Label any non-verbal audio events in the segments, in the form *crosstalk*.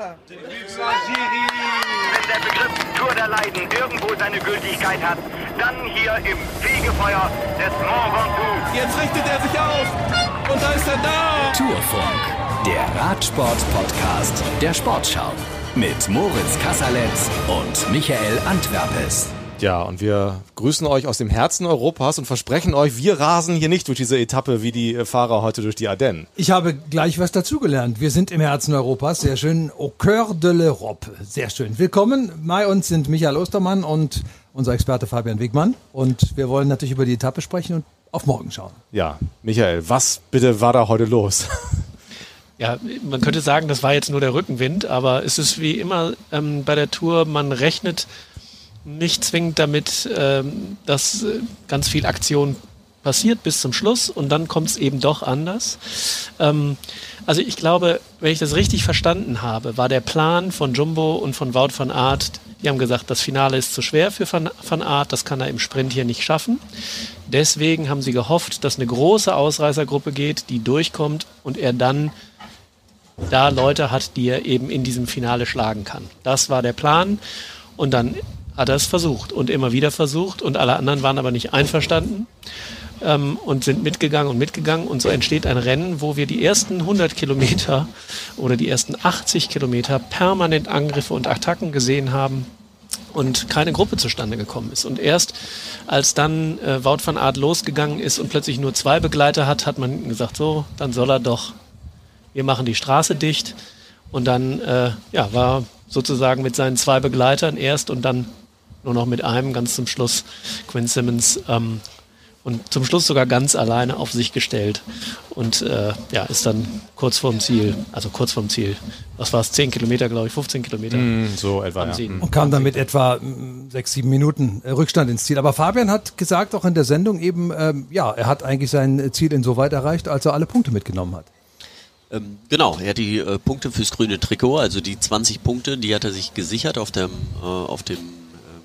Fahrer. Wenn der Begriff Tour der Leiden irgendwo seine Gültigkeit hat, dann hier im Fegefeuer des Mont Ventoux. Jetzt richtet er sich auf und da ist er da. Tourfunk, der Radsport-Podcast der Sportschau mit Moritz Kasserletz und Michael Antwerpes. Ja, und wir grüßen euch aus dem Herzen Europas und versprechen euch, wir rasen hier nicht durch diese Etappe wie die Fahrer heute durch die Ardennen. Ich habe gleich was dazugelernt. Wir sind im Herzen Europas. Sehr schön. Au cœur de l'Europe. Sehr schön. Willkommen. Bei uns sind Michael Ostermann und unser Experte Fabian Wegmann. Und wir wollen natürlich über die Etappe sprechen und auf morgen schauen. Ja, Michael, was bitte war da heute los? Ja, man könnte sagen, das war jetzt nur der Rückenwind, aber es ist wie immer ähm, bei der Tour, man rechnet nicht zwingend damit, ähm, dass äh, ganz viel Aktion passiert bis zum Schluss und dann kommt es eben doch anders. Ähm, also ich glaube, wenn ich das richtig verstanden habe, war der Plan von Jumbo und von Wout van Aert, die haben gesagt, das Finale ist zu schwer für van, van Aert, das kann er im Sprint hier nicht schaffen. Deswegen haben sie gehofft, dass eine große Ausreißergruppe geht, die durchkommt und er dann da Leute hat, die er eben in diesem Finale schlagen kann. Das war der Plan und dann hat er es versucht und immer wieder versucht und alle anderen waren aber nicht einverstanden ähm, und sind mitgegangen und mitgegangen und so entsteht ein Rennen, wo wir die ersten 100 Kilometer oder die ersten 80 Kilometer permanent Angriffe und Attacken gesehen haben und keine Gruppe zustande gekommen ist. Und erst als dann äh, Wout van Aert losgegangen ist und plötzlich nur zwei Begleiter hat, hat man gesagt, so, dann soll er doch, wir machen die Straße dicht. Und dann äh, ja, war sozusagen mit seinen zwei Begleitern erst und dann nur noch mit einem ganz zum Schluss Quinn Simmons ähm, und zum Schluss sogar ganz alleine auf sich gestellt und äh, ja, ist dann kurz vorm Ziel, also kurz vorm Ziel, was war es, 10 Kilometer, glaube ich, 15 Kilometer. Mm, so etwa, ja. Mm. Und kam dann mit etwa mm, sechs, sieben Minuten äh, Rückstand ins Ziel. Aber Fabian hat gesagt, auch in der Sendung eben, ähm, ja, er hat eigentlich sein Ziel insoweit erreicht, als er alle Punkte mitgenommen hat. Ähm, genau, er hat die äh, Punkte fürs grüne Trikot, also die 20 Punkte, die hat er sich gesichert auf dem, äh, auf dem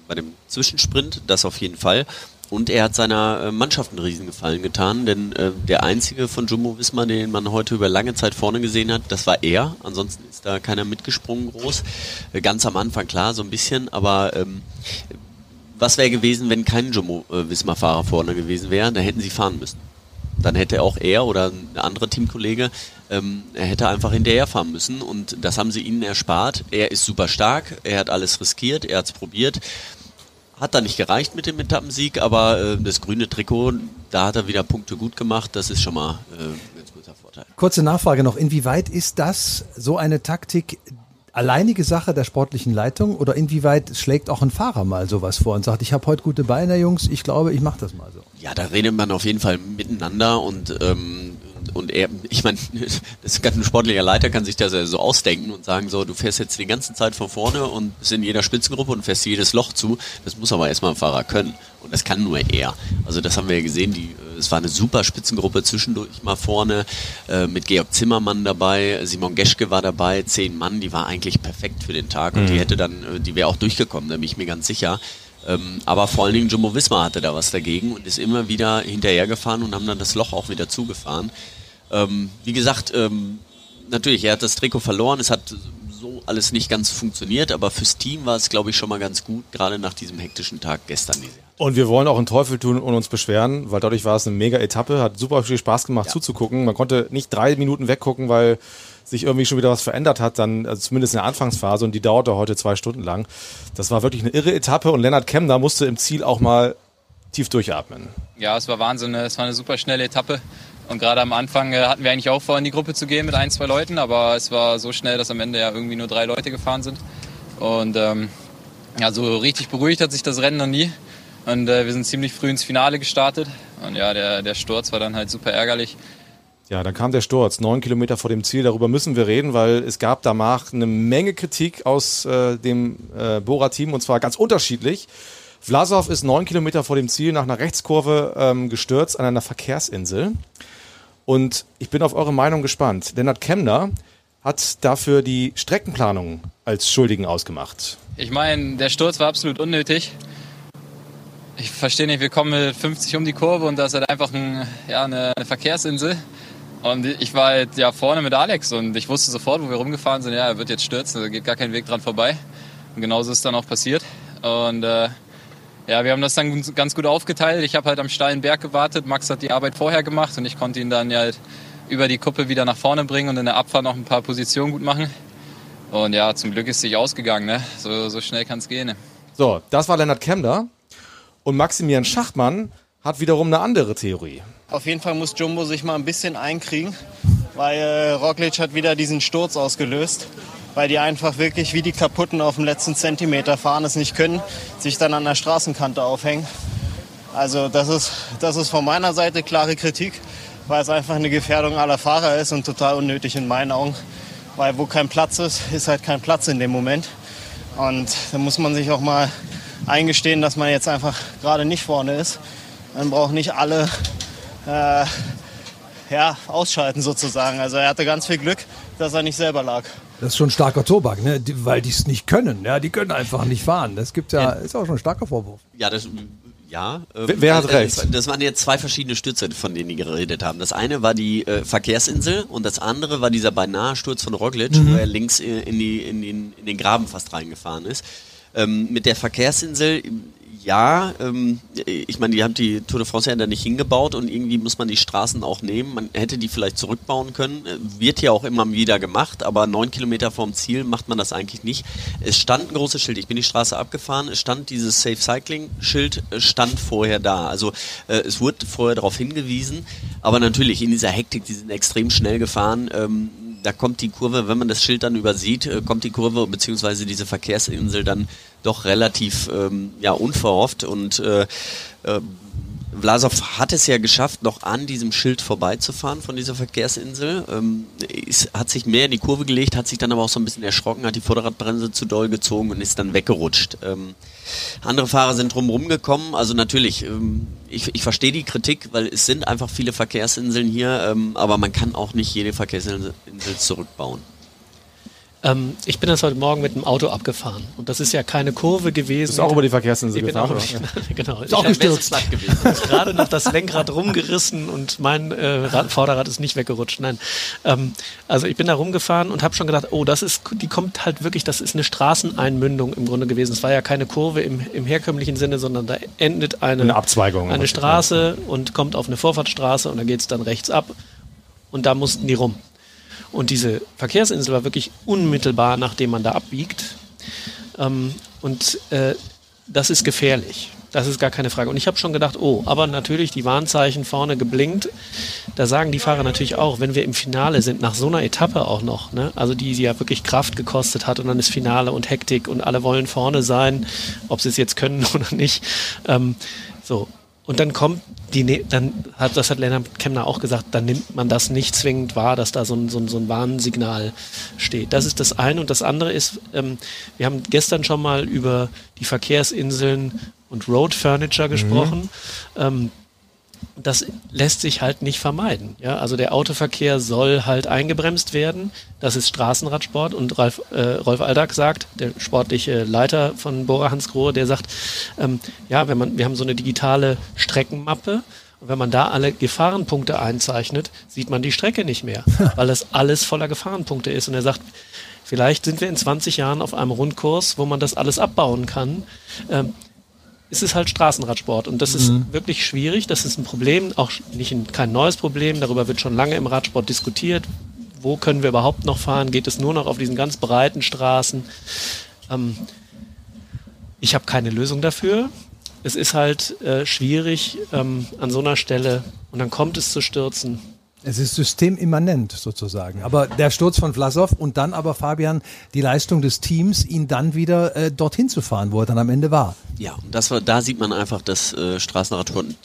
bei dem Zwischensprint, das auf jeden Fall. Und er hat seiner äh, Mannschaft einen Riesengefallen getan, denn äh, der einzige von Jumbo Wismar, den man heute über lange Zeit vorne gesehen hat, das war er. Ansonsten ist da keiner mitgesprungen groß. Äh, ganz am Anfang klar, so ein bisschen, aber ähm, was wäre gewesen, wenn kein Jumbo äh, Wismar Fahrer vorne gewesen wäre? Da hätten sie fahren müssen. Dann hätte auch er oder ein anderer Teamkollege, ähm, er hätte einfach hinterherfahren müssen und das haben sie ihnen erspart. Er ist super stark, er hat alles riskiert, er hat es probiert hat da nicht gereicht mit dem Etappensieg, aber äh, das grüne Trikot, da hat er wieder Punkte gut gemacht. Das ist schon mal äh, ein ganz guter Vorteil. Kurze Nachfrage noch. Inwieweit ist das so eine Taktik alleinige Sache der sportlichen Leitung oder inwieweit schlägt auch ein Fahrer mal sowas vor und sagt, ich habe heute gute Beine, Jungs, ich glaube, ich mache das mal so? Ja, da redet man auf jeden Fall miteinander und ähm, und er, ich meine, *laughs* das kann ein sportlicher Leiter kann sich das ja so ausdenken und sagen so, du fährst jetzt die ganze Zeit von vorne und bist in jeder Spitzengruppe und fährst jedes Loch zu. Das muss aber erstmal ein Fahrer können. Und das kann nur er. Also das haben wir ja gesehen, die, äh, es war eine super Spitzengruppe zwischendurch mal vorne, äh, mit Georg Zimmermann dabei, Simon Geschke war dabei, zehn Mann, die war eigentlich perfekt für den Tag und mhm. die hätte dann, äh, die wäre auch durchgekommen, da bin ich mir ganz sicher. Ähm, aber vor allen Dingen Jumbo Wismar hatte da was dagegen und ist immer wieder hinterhergefahren und haben dann das Loch auch wieder zugefahren. Ähm, wie gesagt, ähm, natürlich, er hat das Trikot verloren, es hat so alles nicht ganz funktioniert, aber fürs Team war es, glaube ich, schon mal ganz gut, gerade nach diesem hektischen Tag gestern. Und wir wollen auch einen Teufel tun und uns beschweren, weil dadurch war es eine mega Etappe, hat super viel Spaß gemacht ja. zuzugucken. Man konnte nicht drei Minuten weggucken, weil sich irgendwie schon wieder was verändert hat, dann also zumindest in der Anfangsphase und die dauerte heute zwei Stunden lang. Das war wirklich eine irre Etappe und Lennart Kemner musste im Ziel auch mal tief durchatmen. Ja, es war Wahnsinn. Ne? Es war eine super schnelle Etappe. Und gerade am Anfang äh, hatten wir eigentlich auch vor, in die Gruppe zu gehen mit ein, zwei Leuten, aber es war so schnell, dass am Ende ja irgendwie nur drei Leute gefahren sind. Und ähm, ja, so richtig beruhigt hat sich das Rennen noch nie. Und äh, wir sind ziemlich früh ins Finale gestartet. Und ja, der, der Sturz war dann halt super ärgerlich. Ja, dann kam der Sturz, neun Kilometer vor dem Ziel. Darüber müssen wir reden, weil es gab danach eine Menge Kritik aus äh, dem äh, Bora-Team und zwar ganz unterschiedlich. Vlasov ist neun Kilometer vor dem Ziel nach einer Rechtskurve ähm, gestürzt an einer Verkehrsinsel. Und ich bin auf eure Meinung gespannt. Lennart Kemner hat dafür die Streckenplanung als Schuldigen ausgemacht. Ich meine, der Sturz war absolut unnötig. Ich verstehe nicht, wir kommen mit 50 um die Kurve und da ist halt einfach ein, ja, eine, eine Verkehrsinsel. Und ich war halt ja vorne mit Alex und ich wusste sofort, wo wir rumgefahren sind, ja, er wird jetzt stürzen, da geht gar kein Weg dran vorbei. Und genauso ist dann auch passiert. Und äh, ja, wir haben das dann ganz gut aufgeteilt. Ich habe halt am steilen Berg gewartet. Max hat die Arbeit vorher gemacht und ich konnte ihn dann ja halt über die Kuppe wieder nach vorne bringen und in der Abfahrt noch ein paar Positionen gut machen. Und ja, zum Glück ist es sich ausgegangen. Ne? So, so schnell kann es gehen. Ne? So, das war Lennart Kemner. Und Maximilian Schachtmann hat wiederum eine andere Theorie. Auf jeden Fall muss Jumbo sich mal ein bisschen einkriegen, weil äh, Roglic hat wieder diesen Sturz ausgelöst weil die einfach wirklich wie die Kaputten auf dem letzten Zentimeter fahren, es nicht können, sich dann an der Straßenkante aufhängen. Also das ist, das ist von meiner Seite klare Kritik, weil es einfach eine Gefährdung aller Fahrer ist und total unnötig in meinen Augen. Weil wo kein Platz ist, ist halt kein Platz in dem Moment. Und da muss man sich auch mal eingestehen, dass man jetzt einfach gerade nicht vorne ist. Man braucht nicht alle äh, ja, ausschalten sozusagen. Also er hatte ganz viel Glück, dass er nicht selber lag. Das ist schon ein starker Tobak, ne? Die, weil die es nicht können. Ja, die können einfach nicht fahren. Das gibt ja, ist auch schon ein starker Vorwurf. Ja, das, ja. Ähm, wer, hat recht? Das, das, waren jetzt zwei verschiedene Stürze, von denen die geredet haben. Das eine war die äh, Verkehrsinsel und das andere war dieser beinahe Sturz von Roglic, mhm. wo er links in, die, in, den, in den Graben fast reingefahren ist. Ähm, mit der Verkehrsinsel ja, ähm, ich meine, die haben die Tour de France ja da nicht hingebaut und irgendwie muss man die Straßen auch nehmen. Man hätte die vielleicht zurückbauen können. Äh, wird ja auch immer wieder gemacht, aber neun Kilometer vorm Ziel macht man das eigentlich nicht. Es stand ein großes Schild. Ich bin die Straße abgefahren. Es stand dieses Safe Cycling Schild, äh, stand vorher da. Also äh, es wurde vorher darauf hingewiesen. Aber natürlich in dieser Hektik, die sind extrem schnell gefahren. Ähm, da kommt die Kurve, wenn man das Schild dann übersieht, äh, kommt die Kurve bzw. diese Verkehrsinsel dann doch relativ ähm, ja, unverhofft und äh, äh, Vlasov hat es ja geschafft, noch an diesem Schild vorbeizufahren von dieser Verkehrsinsel. Ähm, ist, hat sich mehr in die Kurve gelegt, hat sich dann aber auch so ein bisschen erschrocken, hat die Vorderradbremse zu doll gezogen und ist dann weggerutscht. Ähm, andere Fahrer sind drumherum gekommen. Also natürlich, ähm, ich, ich verstehe die Kritik, weil es sind einfach viele Verkehrsinseln hier, ähm, aber man kann auch nicht jede Verkehrsinsel zurückbauen. Ähm, ich bin das heute Morgen mit dem Auto abgefahren. Und das ist ja keine Kurve gewesen. Ist auch über die Verkehrsinsel ich gefahren, bin auch, *laughs* genau. Ist auch gestürzt. gewesen. gerade noch das Lenkrad rumgerissen und mein äh, Rad, Vorderrad ist nicht weggerutscht. Nein. Ähm, also ich bin da rumgefahren und habe schon gedacht, oh, das ist, die kommt halt wirklich, das ist eine Straßeneinmündung im Grunde gewesen. Es war ja keine Kurve im, im herkömmlichen Sinne, sondern da endet eine, eine Abzweigung. Eine Straße und kommt auf eine Vorfahrtsstraße und da geht es dann rechts ab. Und da mussten die rum. Und diese Verkehrsinsel war wirklich unmittelbar, nachdem man da abbiegt. Ähm, und äh, das ist gefährlich. Das ist gar keine Frage. Und ich habe schon gedacht, oh, aber natürlich die Warnzeichen vorne geblinkt. Da sagen die Fahrer natürlich auch, wenn wir im Finale sind, nach so einer Etappe auch noch, ne? also die, die ja wirklich Kraft gekostet hat und dann ist Finale und Hektik und alle wollen vorne sein, ob sie es jetzt können *laughs* oder nicht. Ähm, so, und dann kommt die, ne, dann hat, das hat Lennart Kemner auch gesagt, dann nimmt man das nicht zwingend wahr, dass da so ein, so ein, so ein Warnsignal steht. Das ist das eine. Und das andere ist, ähm, wir haben gestern schon mal über die Verkehrsinseln und Road Furniture gesprochen. Mhm. Ähm, das lässt sich halt nicht vermeiden. Ja, also der Autoverkehr soll halt eingebremst werden. Das ist Straßenradsport und Ralf, äh, Rolf Aldag sagt, der sportliche Leiter von Bora Hansgrohe, der sagt, ähm, ja, wenn man, wir haben so eine digitale Streckenmappe und wenn man da alle Gefahrenpunkte einzeichnet, sieht man die Strecke nicht mehr, *laughs* weil das alles voller Gefahrenpunkte ist. Und er sagt, vielleicht sind wir in 20 Jahren auf einem Rundkurs, wo man das alles abbauen kann. Ähm, es ist halt Straßenradsport und das mhm. ist wirklich schwierig. Das ist ein Problem, auch nicht ein, kein neues Problem. Darüber wird schon lange im Radsport diskutiert. Wo können wir überhaupt noch fahren? Geht es nur noch auf diesen ganz breiten Straßen? Ähm, ich habe keine Lösung dafür. Es ist halt äh, schwierig ähm, an so einer Stelle und dann kommt es zu Stürzen. Es ist systemimmanent sozusagen. Aber der Sturz von Vlasov und dann aber Fabian die Leistung des Teams, ihn dann wieder äh, dorthin zu fahren, wo er dann am Ende war. Ja, und das war, da sieht man einfach, dass äh, Straßenradsport ein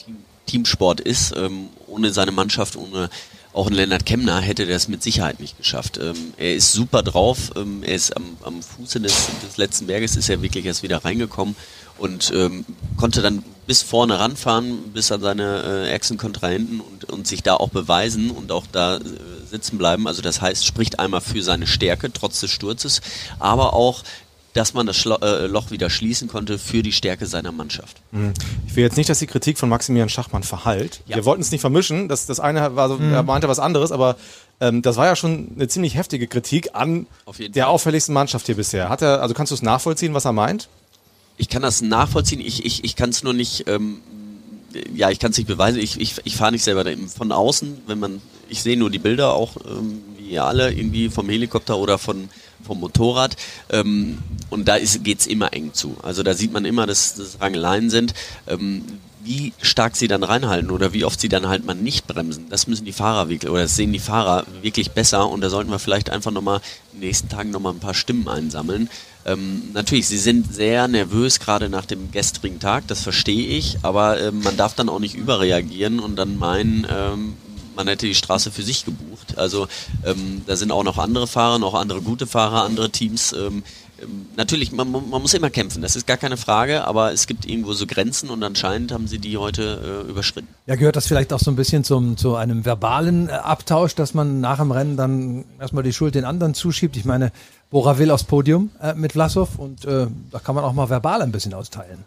Teamsport ist. Ähm, ohne seine Mannschaft, ohne auch ein Lennart Kemner hätte der es mit Sicherheit nicht geschafft. Ähm, er ist super drauf, ähm, er ist am, am Fuße des, des letzten Berges, ist er wirklich erst wieder reingekommen und ähm, konnte dann bis vorne ranfahren, bis an seine äh, ärgsten Kontrahenten und, und sich da auch beweisen und auch da äh, sitzen bleiben. Also das heißt, spricht einmal für seine Stärke trotz des Sturzes, aber auch dass man das Schlo äh, Loch wieder schließen konnte für die Stärke seiner Mannschaft. Mhm. Ich will jetzt nicht, dass die Kritik von Maximilian Schachmann verhallt. Ja. Wir wollten es nicht vermischen. Das, das eine war so, er meinte was anderes, aber ähm, das war ja schon eine ziemlich heftige Kritik an Auf der Fall. auffälligsten Mannschaft hier bisher. Hat er, also kannst du es nachvollziehen, was er meint? Ich kann das nachvollziehen, ich, ich, ich kann es nur nicht, ähm, ja, ich kann es nicht beweisen, ich, ich, ich fahre nicht selber von außen, wenn man, ich sehe nur die Bilder auch, ähm, wie ihr alle, irgendwie vom Helikopter oder von, vom Motorrad ähm, und da geht es immer eng zu. Also da sieht man immer, dass das Rangeleien sind. Wie stark sie dann reinhalten oder wie oft sie dann halt mal nicht bremsen, das müssen die Fahrer wirklich, oder das sehen die Fahrer wirklich besser und da sollten wir vielleicht einfach nochmal in den nächsten Tagen nochmal ein paar Stimmen einsammeln. Ähm, natürlich, sie sind sehr nervös, gerade nach dem gestrigen Tag, das verstehe ich, aber ähm, man darf dann auch nicht überreagieren und dann meinen, ähm, man hätte die Straße für sich gebucht. Also ähm, da sind auch noch andere Fahrer, noch andere gute Fahrer, andere Teams. Ähm, natürlich, man, man muss immer kämpfen, das ist gar keine Frage, aber es gibt irgendwo so Grenzen und anscheinend haben sie die heute äh, überschritten. Ja, gehört das vielleicht auch so ein bisschen zum, zu einem verbalen äh, Abtausch, dass man nach dem Rennen dann erstmal die Schuld den anderen zuschiebt? Ich meine, Bora will aufs Podium äh, mit Vlasov und äh, da kann man auch mal verbal ein bisschen austeilen.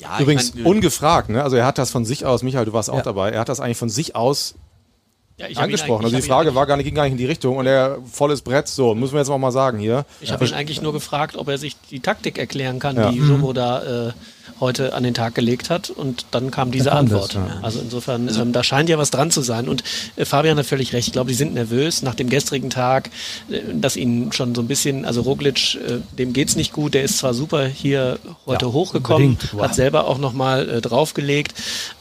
Ja, Übrigens ich mein, ungefragt, ne? Also er hat das von sich aus, Michael, du warst auch Ja. dabei, er hat das eigentlich von sich aus Ja, ich hab ihn angesprochen. eigentlich- Also ich die Frage war gar nicht, ging gar nicht in die Richtung und er volles Brett, so, müssen wir jetzt auch mal sagen hier. Ich habe ihn eigentlich nur gefragt, ob er sich die Taktik erklären kann, Ja. die Jobo da äh, heute an den Tag gelegt hat. Und dann kam diese das, Antwort. ja. Also insofern, ähm, da scheint ja was dran zu sein. Und äh, Fabian hat völlig recht. Ich glaube, die sind nervös nach dem gestrigen Tag, äh, dass ihnen schon so ein bisschen, also Roglic, äh, dem geht's nicht gut. Der ist zwar super hier heute Ja, hochgekommen. Wow. hat selber auch nochmal äh, draufgelegt.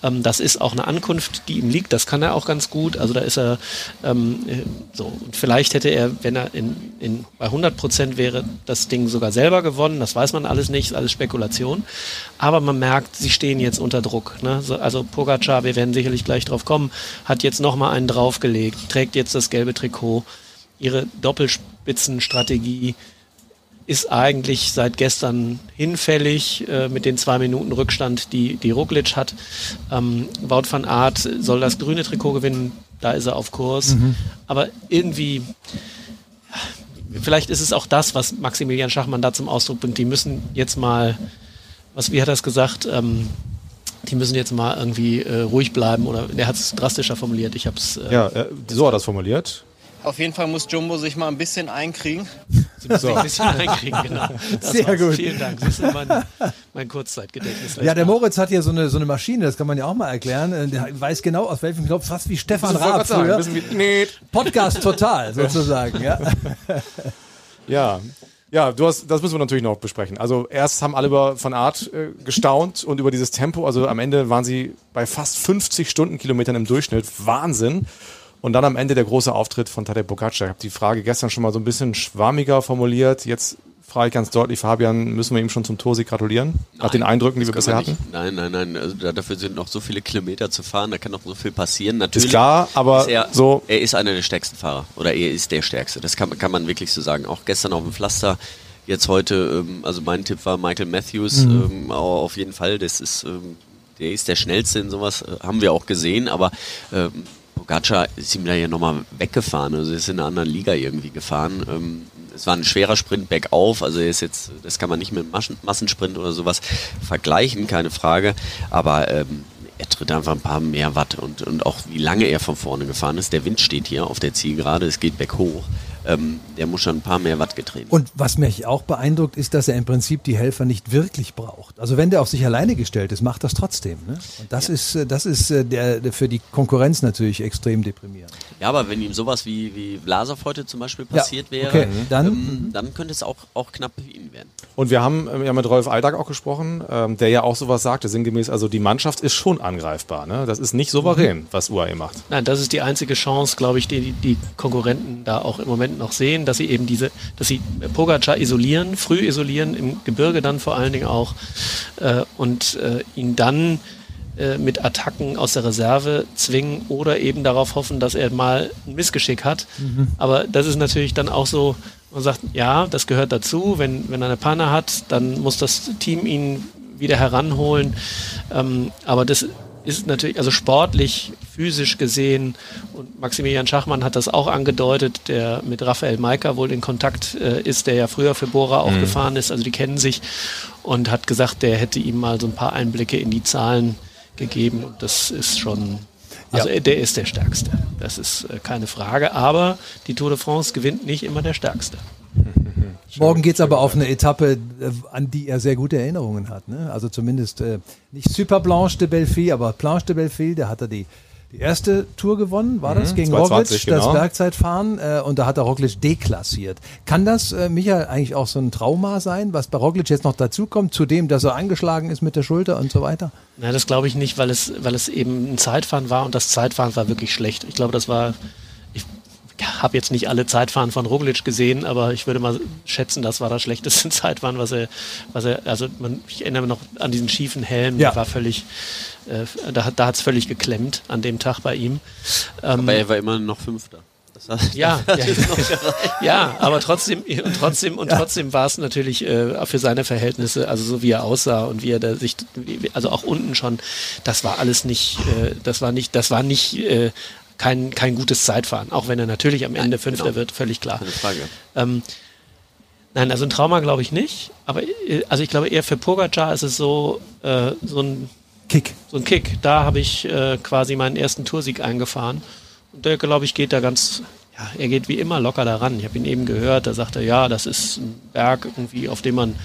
Ähm, das ist auch eine Ankunft, die ihm liegt. Das kann er auch ganz gut. Also da ist er ähm, äh, so. Und vielleicht hätte er, wenn er in, in, bei 100 Prozent wäre, das Ding sogar selber gewonnen. Das weiß man alles nicht, ist alles Spekulation. Aber man merkt, sie stehen jetzt unter Druck. Ne? So, also Pogacar, wir werden sicherlich gleich drauf kommen, hat jetzt nochmal einen draufgelegt, trägt jetzt das gelbe Trikot. Ihre Doppelspitzenstrategie ist eigentlich seit gestern hinfällig äh, mit den zwei Minuten Rückstand, die, die Roglic hat. Ähm, Wout van Aert soll das grüne Trikot gewinnen, da ist er auf Kurs. Aber irgendwie, vielleicht ist es auch das, was Maximilian Schachmann da zum Ausdruck bringt. Die müssen jetzt mal, was, wie hat er es gesagt, ähm, die müssen jetzt mal irgendwie äh, ruhig bleiben oder er hat es drastischer formuliert. Ich habe es äh, Ja, äh, so hat er das formuliert. Auf jeden Fall muss Jumbo sich mal ein bisschen einkriegen. Sie müssen sich ein bisschen einkriegen, genau. *laughs* Das Sehr war's. gut. Vielen Dank. Siehst du, mein, mein Kurzzeitgedächtnis. Ja, der. Moritz hat hier so eine, so eine Maschine, das kann man ja auch mal erklären. Äh, Der weiß genau, aus welchem Knopf, fast wie Stefan Raab früher. wir- nee. Podcast total, *laughs* sozusagen. Ja. Ja. Ja, du hast, das müssen wir natürlich noch besprechen. Also erst haben alle über von Art äh, gestaunt und über dieses Tempo. Also am Ende waren sie bei fast 50 Stundenkilometern im Durchschnitt. Wahnsinn. Und dann am Ende der große Auftritt von Tadej Pogacar. Ich habe die Frage gestern schon mal so ein bisschen schwammiger formuliert. Jetzt frage ich ganz deutlich, Fabian, müssen wir ihm schon zum Torsieg gratulieren? Nach den Eindrücken, die wir bisher wir hatten? Nein, nein, nein. Also da, dafür sind noch so viele Kilometer zu fahren, da kann noch so viel passieren. Natürlich Ist klar, aber ist er, so er ist einer der stärksten Fahrer. Oder er ist der Stärkste. Das kann, kann man wirklich so sagen. Auch gestern auf dem Pflaster. Jetzt heute, ähm, also mein Tipp war Michael Matthews, ähm, au- auf jeden Fall. Das ist, ähm, der ist der schnellste in sowas, äh, haben wir auch gesehen, aber ähm, Pogacar ist ihm da ja nochmal weggefahren. Also ist in einer anderen Liga irgendwie gefahren. Es war ein schwerer Sprint bergauf, also ist jetzt, das kann man nicht mit Maschen, Massensprint oder sowas vergleichen, keine Frage. Aber ähm, er tritt einfach ein paar mehr Watt und, und auch wie lange er von vorne gefahren ist. Der Wind steht hier auf der Zielgerade, es geht berghoch. Ähm, der muss schon ein paar mehr Watt getreten. Und was mich auch beeindruckt, ist, dass er im Prinzip die Helfer nicht wirklich braucht. Also wenn der auf sich alleine gestellt ist, macht das trotzdem. Ne? Und das ist, äh, das ist äh, der, der für die Konkurrenz natürlich extrem deprimierend. Ja, aber wenn ihm sowas wie, wie Vlasov heute zum Beispiel Ja, passiert wäre, okay, dann- ähm, dann könnte es auch, auch knapp für ihn werden. Und wir haben ähm, ja mit Rolf Aldag auch gesprochen, ähm, der ja auch sowas sagte, sinngemäß, also die Mannschaft ist schon angreifbar. Ne? Das ist nicht souverän, was UAE macht. Nein, das ist die einzige Chance, glaube ich, die die die Konkurrenten da auch im Moment noch sehen, dass sie eben diese, dass sie Pogacar isolieren, früh isolieren, im Gebirge dann vor allen Dingen auch äh, und äh, ihn dann äh, mit Attacken aus der Reserve zwingen oder eben darauf hoffen, dass er mal ein Missgeschick hat. Aber das ist natürlich dann auch so, man sagt, ja, das gehört dazu. Wenn, wenn er eine Panne hat, dann muss das Team ihn wieder heranholen. Ähm, aber das ist natürlich, also sportlich physisch gesehen, und Maximilian Schachmann hat das auch angedeutet, der mit Raphael Maika wohl in Kontakt äh, ist, der ja früher für Bora auch Mhm. gefahren ist, also die kennen sich und hat gesagt, der hätte ihm mal so ein paar Einblicke in die Zahlen gegeben und das ist schon, also Ja. äh, der ist der Stärkste, das ist äh, keine Frage, aber die Tour de France gewinnt nicht immer der Stärkste. *laughs* Morgen geht's aber auf eine Etappe, äh, an die er sehr gute Erinnerungen hat. Ne? Also zumindest äh, nicht Super Blanche de Belleville, aber Planche de Belleville, da hat er die, die erste Tour gewonnen, war das? Gegen 220, Roglic, das genau. Bergzeitfahren. Äh, und da hat er Roglic deklassiert. Kann das, äh, Michael, eigentlich auch so ein Trauma sein, was bei Roglic jetzt noch dazukommt, zu dem, dass er angeschlagen ist mit der Schulter und so weiter? Na, das glaube ich nicht, weil es, weil es eben ein Zeitfahren war und das Zeitfahren war wirklich schlecht. Ich glaube, das war, habe jetzt nicht alle Zeitfahren von Roglic gesehen, aber ich würde mal schätzen, das war das schlechteste *laughs* Zeitfahren, was er, was er, also man, ich erinnere mich noch an diesen schiefen Helm, Ja. der war völlig, äh, da, hat- da hat es völlig geklemmt an dem Tag bei ihm. Ähm, Aber er war immer noch Fünfter. Ja, *laughs* ja, *laughs* ja, aber trotzdem und trotzdem und trotzdem war es natürlich äh, für seine Verhältnisse, also so wie er aussah und wie er da sich, also auch unten schon, das war alles nicht, äh, das war nicht, das war nicht äh, kein kein gutes Zeitfahren, auch wenn er natürlich am Ende Fünfter genau. wird, völlig klar. Keine Frage. Ähm, nein, also ein Trauma glaube ich nicht, aber äh, also ich glaube eher für Pogacar ist es so äh, so ein Kick. so ein Kick. Da habe ich äh, quasi meinen ersten Toursieg eingefahren. Und der, glaube ich, geht da ganz, ja, er geht wie immer locker daran. Ich habe ihn eben gehört, da sagt er, ja, das ist ein Berg irgendwie, auf dem man,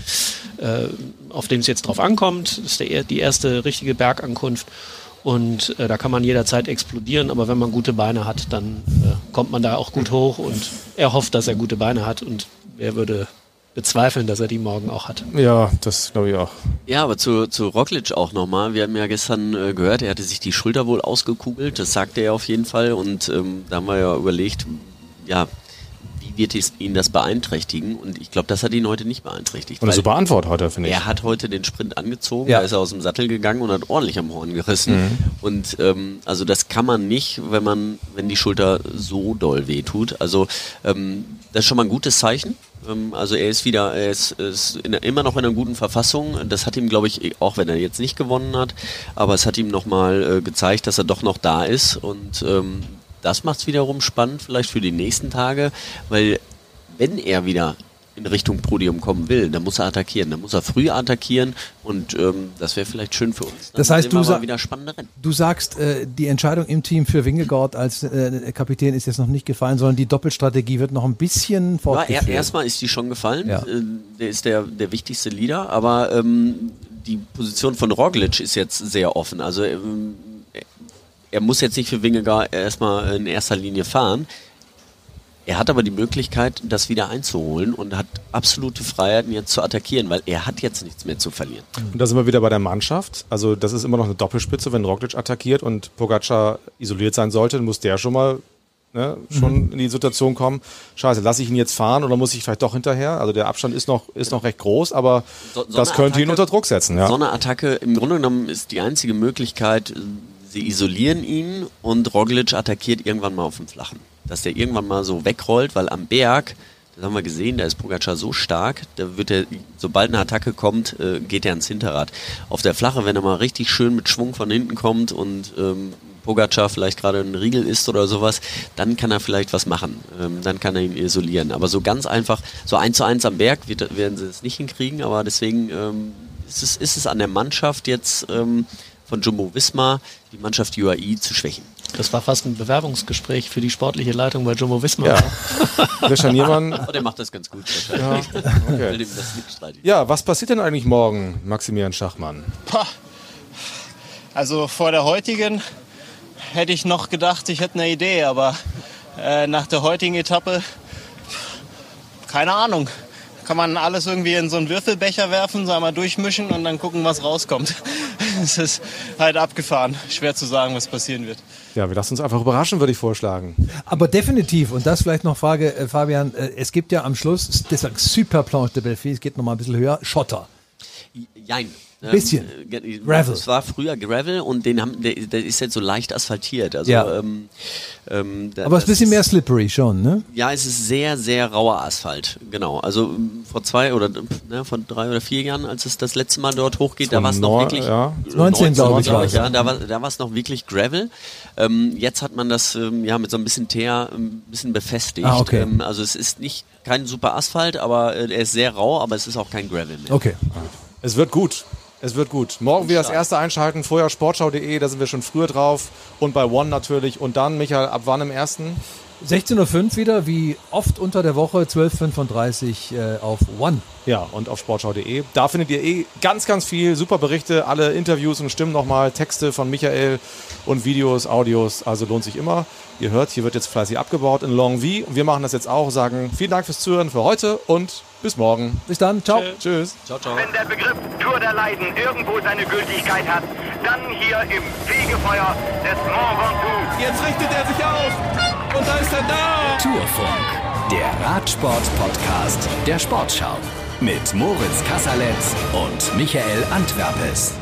äh, auf dem es jetzt drauf ankommt. Das ist der, er- die erste richtige Bergankunft. Und äh, da kann man jederzeit explodieren, aber wenn man gute Beine hat, dann äh, kommt man da auch gut hoch und er hofft, dass er gute Beine hat und er würde bezweifeln, dass er die morgen auch hat. Ja, das glaube ich auch. Ja, aber zu, zu Roglic auch nochmal. Wir haben ja gestern äh, gehört, er hatte sich die Schulter wohl ausgekugelt. Das sagte er auf jeden Fall. Und ähm, da haben wir ja überlegt, ja, wird ihn das beeinträchtigen? Und ich glaube, das hat ihn heute nicht beeinträchtigt. Und eine super Antwort heute, finde ich. er hat heute den Sprint angezogen, Ja. da ist er aus dem Sattel gegangen und hat ordentlich am Horn gerissen. Und ähm, also das kann man nicht, wenn man, wenn die Schulter so doll wehtut. Also ähm, das ist schon mal ein gutes Zeichen. Ähm, also er ist wieder, er ist, ist in, immer noch in einer guten Verfassung. Das hat ihm, glaube ich, auch wenn er jetzt nicht gewonnen hat, aber es hat ihm nochmal äh, gezeigt, dass er doch noch da ist. Und ähm, das macht es wiederum spannend, vielleicht für die nächsten Tage, weil wenn er wieder in Richtung Podium kommen will, dann muss er attackieren. Dann muss er früh attackieren und ähm, das wäre vielleicht schön für uns. Dann Das heißt, du sa-. Du sagst, äh, die Entscheidung im Team für Wingegaard als äh, Kapitän ist jetzt noch nicht gefallen, sondern die Doppelstrategie wird noch ein bisschen Ja, fortgeführt. er, erstmal ist die schon gefallen. Ja. Äh, Der ist der, der wichtigste Leader, aber ähm, die Position von Roglic ist jetzt sehr offen. Also ähm, er muss jetzt nicht für Wingegaard erstmal in erster Linie fahren. Er hat aber die Möglichkeit, das wieder einzuholen und hat absolute Freiheiten jetzt zu attackieren, weil er hat jetzt nichts mehr zu verlieren. Und da sind wir wieder bei der Mannschaft. Also das ist immer noch eine Doppelspitze, wenn Roglic attackiert und Pogacar isoliert sein sollte, dann muss der schon mal ne, schon in die Situation kommen. Scheiße, lasse ich ihn jetzt fahren oder muss ich vielleicht doch hinterher? Also der Abstand ist noch, ist noch recht groß, aber So- so das könnte ihn Attacke- unter Druck setzen. Ja. So eine Attacke, im Grunde genommen ist die einzige Möglichkeit, sie isolieren ihn und Roglic attackiert irgendwann mal auf dem Flachen. Dass der irgendwann mal so wegrollt, weil am Berg, das haben wir gesehen, da ist Pogacar so stark, da wird er, sobald eine Attacke kommt, äh, geht er ans Hinterrad. Auf der Flache, wenn er mal richtig schön mit Schwung von hinten kommt und ähm, Pogacar vielleicht gerade einen Riegel isst oder sowas, dann kann er vielleicht was machen. Ähm, dann kann er ihn isolieren. Aber so ganz einfach, so eins zu eins am Berg wird, werden sie es nicht hinkriegen, aber deswegen ähm, ist, es, ist es an der Mannschaft jetzt ähm, von Jumbo Visma, die Mannschaft UAE zu schwächen. Das war fast ein Bewerbungsgespräch für die sportliche Leitung bei Jumbo Visma. Ja. Der Scharniermann. Oh, der macht das ganz gut wahrscheinlich. okay. Ja, was passiert denn eigentlich morgen, Maximilian Schachmann? Pah. Also vor der heutigen hätte ich noch gedacht, ich hätte eine Idee, aber äh, nach der heutigen Etappe, keine Ahnung. Kann man alles irgendwie in so einen Würfelbecher werfen, so einmal durchmischen und dann gucken, was rauskommt. *laughs* Es ist halt abgefahren. Schwer zu sagen, was passieren wird. Ja, wir lassen uns einfach überraschen, würde ich vorschlagen. Aber definitiv, und das vielleicht noch Frage, äh, Fabian, äh, es gibt ja am Schluss, deshalb Super Planche de Belleville, es geht noch mal ein bisschen höher, Schotter. Jein. Ähm, Bisschen. äh, Gravel. Es war früher Gravel und den haben, der, der ist jetzt so leicht asphaltiert. Also, Ja. ähm, ähm, da- Aber es ist ein bisschen mehr slippery schon, ne? Ja, es ist sehr, sehr rauer Asphalt. Genau. Also ähm, vor zwei oder ne, vor drei oder vier Jahren, als es das letzte Mal dort hochgeht, da war es noch wirklich. ja. 19, glaube ich. Ja, da war, da war es noch wirklich Gravel. Ähm, jetzt hat man das ähm, ja mit so ein bisschen Teer ein bisschen befestigt. Ah, okay. ähm, also es ist nicht kein super Asphalt, aber äh, er ist sehr rau, aber es ist auch kein Gravel mehr. Okay. Es wird gut. Es wird gut. Morgen wieder das erste einschalten, vorher sportschau.de, da sind wir schon früher drauf. Und bei One natürlich. Und dann, Michael, ab wann im ersten? 16.05 Uhr wieder, wie oft unter der Woche, 12.35 Uhr äh, auf One. Ja, und auf sportschau.de. Da findet ihr eh ganz, ganz viel, super Berichte, alle Interviews und Stimmen nochmal, Texte von Michael und Videos, Audios. Also lohnt sich immer. Ihr hört, hier wird jetzt fleißig abgebaut in Longview. Und wir machen das jetzt auch, sagen vielen Dank fürs Zuhören für heute und bis morgen. Bis dann, ciao. Tschüss. Ciao, ciao. Wenn der Begriff Tour der Leiden irgendwo seine Gültigkeit hat, dann hier im Fegefeuer des Mont Ventoux. Jetzt richtet er sich auf. Und da ist er da. Tourfunk, der Radsport-Podcast der Sportschau. Mit Moritz Kasserletz und Michael Antwerpes.